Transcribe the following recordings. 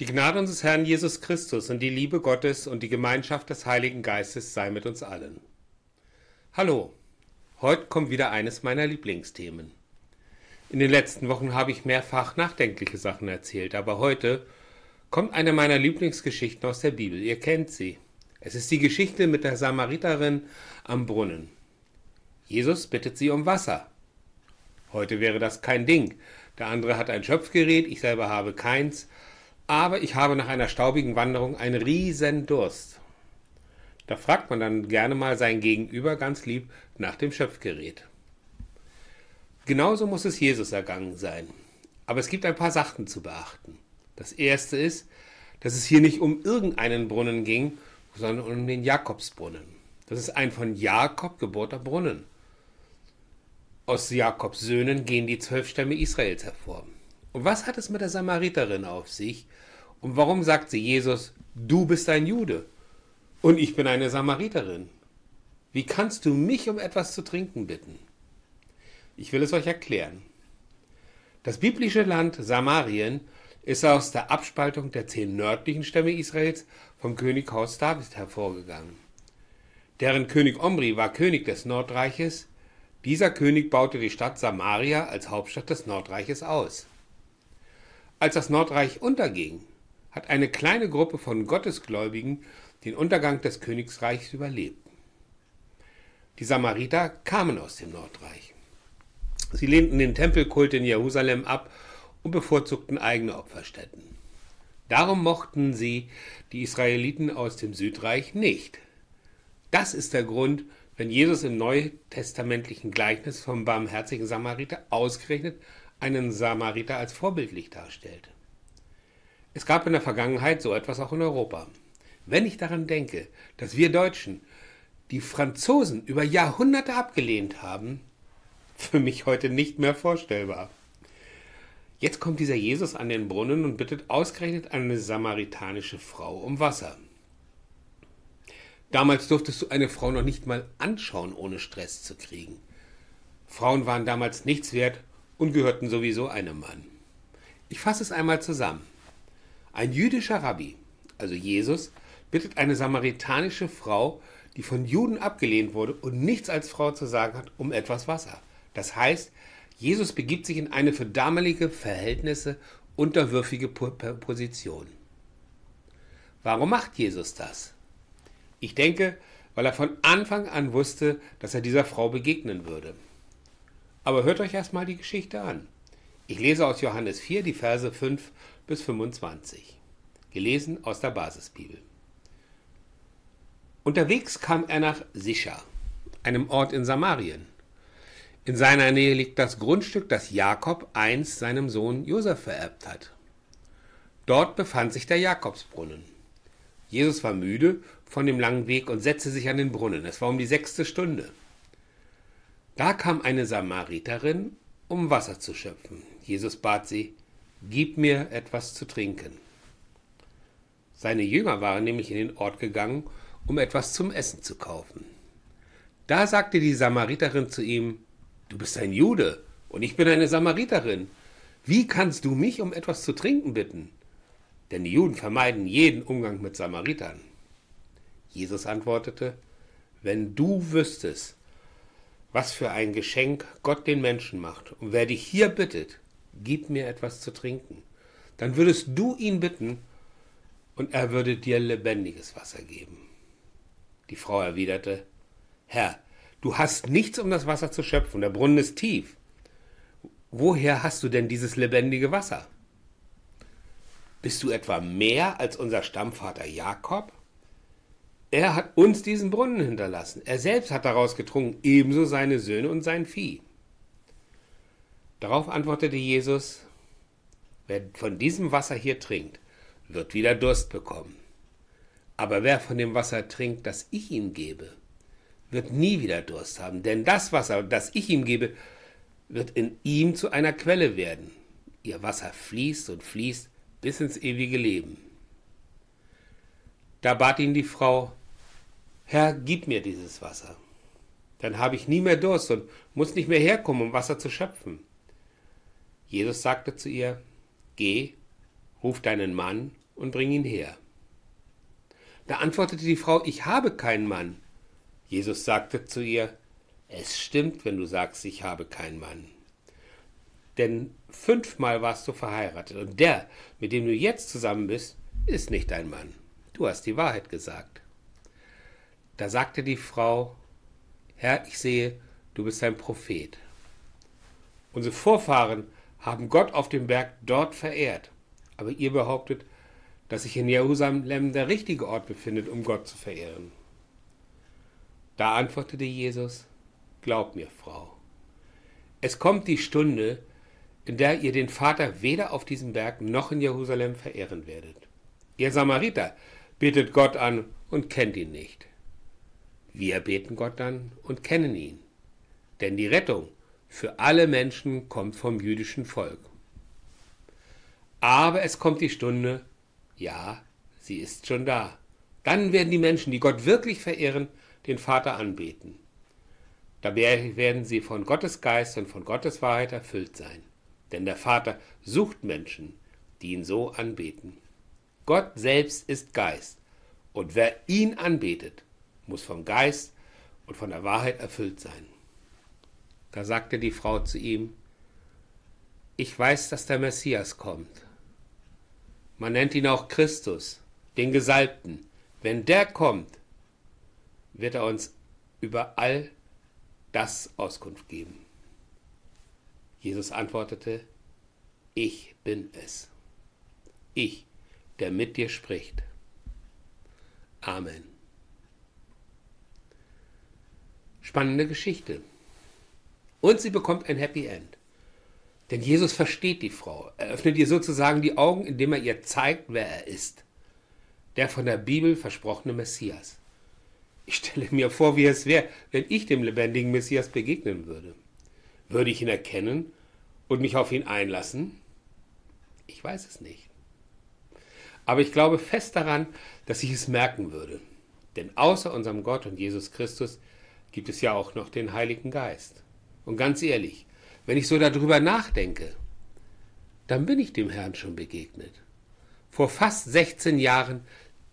Die Gnade unseres Herrn Jesus Christus und die Liebe Gottes und die Gemeinschaft des Heiligen Geistes sei mit uns allen. Hallo, heute kommt wieder eines meiner Lieblingsthemen. In den letzten Wochen habe ich mehrfach nachdenkliche Sachen erzählt, aber heute kommt eine meiner Lieblingsgeschichten aus der Bibel. Ihr kennt sie. Es ist die Geschichte mit der Samariterin am Brunnen. Jesus bittet sie um Wasser. Heute wäre das kein Ding. Der andere hat ein Schöpfgerät, ich selber habe keins, aber ich habe nach einer staubigen Wanderung einen riesen Durst. Da fragt man dann gerne mal sein Gegenüber ganz lieb nach dem Schöpfgerät. Genauso muss es Jesus ergangen sein. Aber es gibt ein paar Sachen zu beachten. Das erste ist, dass es hier nicht um irgendeinen Brunnen ging, sondern um den Jakobsbrunnen. Das ist ein von Jakob gebohrter Brunnen. Aus Jakobs Söhnen gehen die zwölf Stämme Israels hervor. Und was hat es mit der Samariterin auf sich? Und warum sagt sie Jesus, du bist ein Jude und ich bin eine Samariterin? Wie kannst du mich um etwas zu trinken bitten? Ich will es euch erklären. Das biblische Land Samarien ist aus der Abspaltung der zehn nördlichen Stämme Israels vom Könighaus David hervorgegangen. Deren König Omri war König des Nordreiches, dieser König baute die Stadt Samaria als Hauptstadt des Nordreiches aus. Als das Nordreich unterging, hat eine kleine Gruppe von Gottesgläubigen den Untergang des Königsreichs überlebt. Die Samariter kamen aus dem Nordreich. Sie lehnten den Tempelkult in Jerusalem ab und bevorzugten eigene Opferstätten. Darum mochten sie die Israeliten aus dem Südreich nicht. Das ist der Grund, wenn Jesus im neutestamentlichen Gleichnis vom barmherzigen Samariter ausgerechnet einen Samariter als vorbildlich darstellt. Es gab in der Vergangenheit so etwas auch in Europa. Wenn ich daran denke, dass wir Deutschen die Franzosen über Jahrhunderte abgelehnt haben, für mich heute nicht mehr vorstellbar. Jetzt kommt dieser Jesus an den Brunnen und bittet ausgerechnet eine samaritanische Frau um Wasser. Damals durftest du eine Frau noch nicht mal anschauen, ohne Stress zu kriegen. Frauen waren damals nichts wert und gehörten sowieso einem Mann. Ich fasse es einmal zusammen. Ein jüdischer Rabbi, also Jesus, bittet eine samaritanische Frau, die von Juden abgelehnt wurde und nichts als Frau zu sagen hat, um etwas Wasser. Das heißt, Jesus begibt sich in eine für damalige Verhältnisse unterwürfige Position. Warum macht Jesus das? Ich denke, weil er von Anfang an wusste, dass er dieser Frau begegnen würde. Aber hört euch erstmal die Geschichte an. Ich lese aus Johannes 4 die Verse 5 bis 25. Gelesen aus der Basisbibel. Unterwegs kam er nach Sicha, einem Ort in Samarien. In seiner Nähe liegt das Grundstück, das Jakob einst seinem Sohn Josef vererbt hat. Dort befand sich der Jakobsbrunnen. Jesus war müde von dem langen Weg und setzte sich an den Brunnen. Es war um die sechste Stunde. Da kam eine Samariterin, um Wasser zu schöpfen. Jesus bat sie, Gib mir etwas zu trinken. Seine Jünger waren nämlich in den Ort gegangen, um etwas zum Essen zu kaufen. Da sagte die Samariterin zu ihm, Du bist ein Jude und ich bin eine Samariterin. Wie kannst du mich um etwas zu trinken bitten? Denn die Juden vermeiden jeden Umgang mit Samaritern. Jesus antwortete, wenn du wüsstest, was für ein Geschenk Gott den Menschen macht und wer dich hier bittet, gib mir etwas zu trinken, dann würdest du ihn bitten und er würde dir lebendiges Wasser geben. Die Frau erwiderte, Herr, du hast nichts, um das Wasser zu schöpfen, der Brunnen ist tief. Woher hast du denn dieses lebendige Wasser? Bist du etwa mehr als unser Stammvater Jakob? Er hat uns diesen Brunnen hinterlassen. Er selbst hat daraus getrunken, ebenso seine Söhne und sein Vieh. Darauf antwortete Jesus, wer von diesem Wasser hier trinkt, wird wieder Durst bekommen. Aber wer von dem Wasser trinkt, das ich ihm gebe, wird nie wieder Durst haben, denn das Wasser, das ich ihm gebe, wird in ihm zu einer Quelle werden. Ihr Wasser fließt und fließt bis ins ewige Leben. Da bat ihn die Frau, Herr, gib mir dieses Wasser. Dann habe ich nie mehr Durst und muss nicht mehr herkommen, um Wasser zu schöpfen. Jesus sagte zu ihr, Geh, ruf deinen Mann und bring ihn her. Da antwortete die Frau, ich habe keinen Mann. Jesus sagte zu ihr, es stimmt, wenn du sagst, ich habe keinen Mann. Denn fünfmal warst du verheiratet und der, mit dem du jetzt zusammen bist, ist nicht dein Mann. Du hast die Wahrheit gesagt. Da sagte die Frau, Herr, ich sehe, du bist ein Prophet. Unsere Vorfahren haben Gott auf dem Berg dort verehrt, aber ihr behauptet, dass sich in Jerusalem der richtige Ort befindet, um Gott zu verehren. Da antwortete Jesus, Glaub mir, Frau, es kommt die Stunde, in der ihr den Vater weder auf diesem Berg noch in Jerusalem verehren werdet. Ihr Samariter betet Gott an und kennt ihn nicht. Wir beten Gott an und kennen ihn. Denn die Rettung für alle Menschen kommt vom jüdischen Volk. Aber es kommt die Stunde, ja, sie ist schon da. Dann werden die Menschen, die Gott wirklich verehren, den Vater anbeten. Dabei werden sie von Gottes Geist und von Gottes Wahrheit erfüllt sein. Denn der Vater sucht Menschen, die ihn so anbeten. Gott selbst ist Geist. Und wer ihn anbetet, muss vom Geist und von der Wahrheit erfüllt sein. Da sagte die Frau zu ihm, ich weiß, dass der Messias kommt. Man nennt ihn auch Christus, den Gesalbten. Wenn der kommt, wird er uns über all das Auskunft geben. Jesus antwortete, ich bin es. Ich, der mit dir spricht. Amen. Spannende Geschichte. Und sie bekommt ein Happy End. Denn Jesus versteht die Frau. Er öffnet ihr sozusagen die Augen, indem er ihr zeigt, wer er ist. Der von der Bibel versprochene Messias. Ich stelle mir vor, wie es wäre, wenn ich dem lebendigen Messias begegnen würde. Würde ich ihn erkennen und mich auf ihn einlassen? Ich weiß es nicht. Aber ich glaube fest daran, dass ich es merken würde. Denn außer unserem Gott und Jesus Christus gibt es ja auch noch den Heiligen Geist. Und ganz ehrlich, wenn ich so darüber nachdenke, dann bin ich dem Herrn schon begegnet. Vor fast 16 Jahren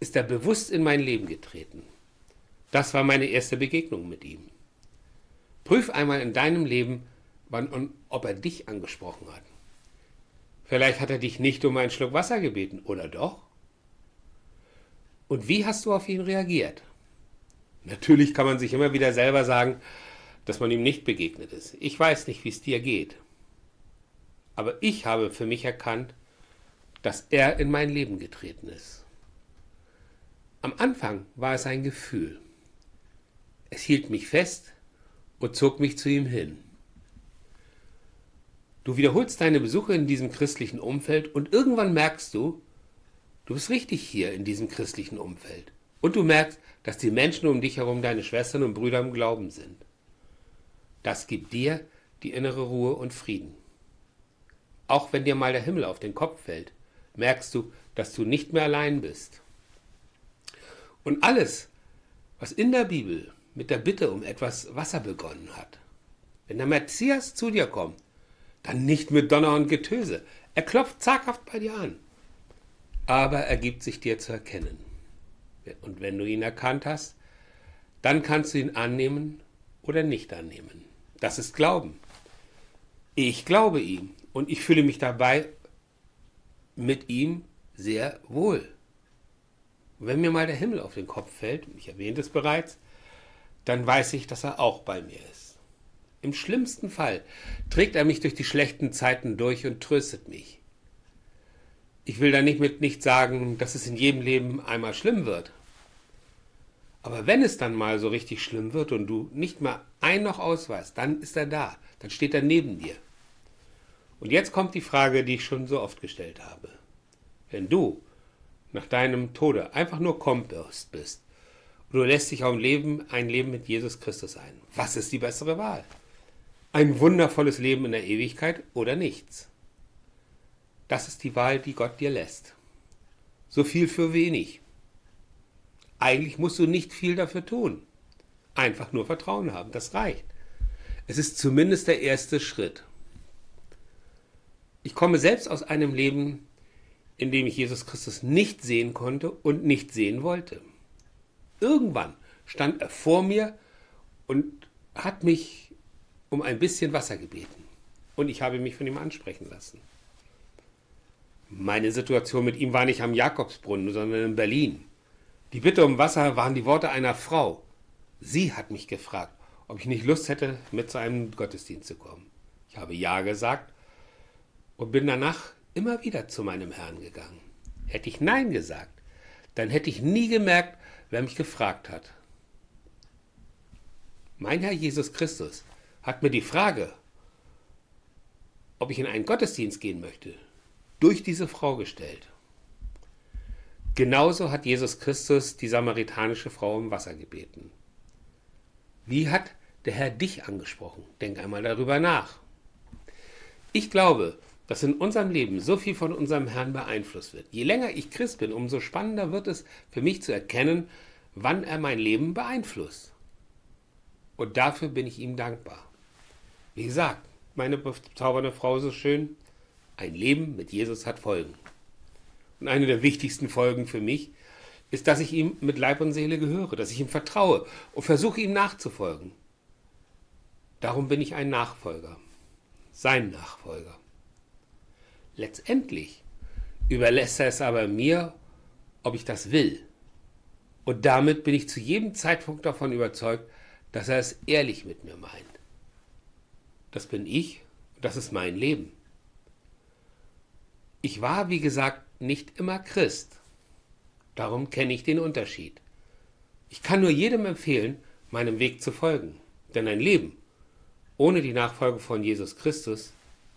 ist er bewusst in mein Leben getreten. Das war meine erste Begegnung mit ihm. Prüf einmal in deinem Leben, wann und ob er dich angesprochen hat. Vielleicht hat er dich nicht um einen Schluck Wasser gebeten, oder doch? Und wie hast du auf ihn reagiert? Natürlich kann man sich immer wieder selber sagen, dass man ihm nicht begegnet ist. Ich weiß nicht, wie es dir geht. Aber ich habe für mich erkannt, dass er in mein Leben getreten ist. Am Anfang war es ein Gefühl. Es hielt mich fest und zog mich zu ihm hin. Du wiederholst deine Besuche in diesem christlichen Umfeld und irgendwann merkst du, du bist richtig hier in diesem christlichen Umfeld. Und du merkst, dass die Menschen um dich herum deine Schwestern und Brüder im Glauben sind. Das gibt dir die innere Ruhe und Frieden. Auch wenn dir mal der Himmel auf den Kopf fällt, merkst du, dass du nicht mehr allein bist. Und alles, was in der Bibel mit der Bitte um etwas Wasser begonnen hat, wenn der Messias zu dir kommt, dann nicht mit Donner und Getöse. Er klopft zaghaft bei dir an. Aber er gibt sich dir zu erkennen. Und wenn du ihn erkannt hast, dann kannst du ihn annehmen oder nicht annehmen. Das ist Glauben. Ich glaube ihm und ich fühle mich dabei mit ihm sehr wohl. wenn mir mal der Himmel auf den Kopf fällt, ich erwähnte es bereits, dann weiß ich, dass er auch bei mir ist. Im schlimmsten Fall trägt er mich durch die schlechten Zeiten durch und tröstet mich. Ich will da nicht mit nicht sagen, dass es in jedem Leben einmal schlimm wird. Aber wenn es dann mal so richtig schlimm wird und du nicht mal ein noch ausweist, dann ist er da, dann steht er neben dir. Und jetzt kommt die Frage, die ich schon so oft gestellt habe. Wenn du nach deinem Tode einfach nur Kompass bist und du lässt dich auf ein Leben, ein Leben mit Jesus Christus ein, was ist die bessere Wahl? Ein wundervolles Leben in der Ewigkeit oder nichts? Das ist die Wahl, die Gott dir lässt. So viel für wenig. Eigentlich musst du nicht viel dafür tun. Einfach nur Vertrauen haben, das reicht. Es ist zumindest der erste Schritt. Ich komme selbst aus einem Leben, in dem ich Jesus Christus nicht sehen konnte und nicht sehen wollte. Irgendwann stand er vor mir und hat mich um ein bisschen Wasser gebeten. Und ich habe mich von ihm ansprechen lassen. Meine Situation mit ihm war nicht am Jakobsbrunnen, sondern in Berlin. Die Bitte um Wasser waren die Worte einer Frau. Sie hat mich gefragt, ob ich nicht Lust hätte, mit zu einem Gottesdienst zu kommen. Ich habe Ja gesagt und bin danach immer wieder zu meinem Herrn gegangen. Hätte ich Nein gesagt, dann hätte ich nie gemerkt, wer mich gefragt hat. Mein Herr Jesus Christus hat mir die Frage, ob ich in einen Gottesdienst gehen möchte, durch diese Frau gestellt. Genauso hat Jesus Christus die samaritanische Frau im Wasser gebeten. Wie hat der Herr dich angesprochen? Denk einmal darüber nach. Ich glaube, dass in unserem Leben so viel von unserem Herrn beeinflusst wird. Je länger ich Christ bin, umso spannender wird es für mich zu erkennen, wann er mein Leben beeinflusst. Und dafür bin ich ihm dankbar. Wie gesagt, meine bezaubernde Frau so schön, ein Leben mit Jesus hat Folgen. Und eine der wichtigsten Folgen für mich ist, dass ich ihm mit Leib und Seele gehöre, dass ich ihm vertraue und versuche ihm nachzufolgen. Darum bin ich ein Nachfolger, sein Nachfolger. Letztendlich überlässt er es aber mir, ob ich das will. Und damit bin ich zu jedem Zeitpunkt davon überzeugt, dass er es ehrlich mit mir meint. Das bin ich und das ist mein Leben. Ich war, wie gesagt, nicht immer Christ. Darum kenne ich den Unterschied. Ich kann nur jedem empfehlen, meinem Weg zu folgen. Denn ein Leben ohne die Nachfolge von Jesus Christus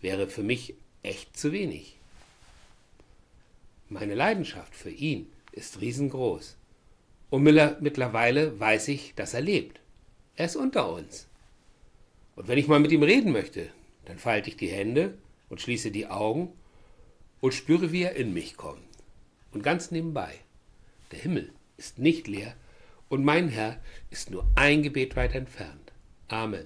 wäre für mich echt zu wenig. Meine Leidenschaft für ihn ist riesengroß. Und mittlerweile weiß ich, dass er lebt. Er ist unter uns. Und wenn ich mal mit ihm reden möchte, dann falte ich die Hände und schließe die Augen und spüre, wie er in mich kommt. Und ganz nebenbei, der Himmel ist nicht leer und mein Herr ist nur ein Gebet weit entfernt. Amen.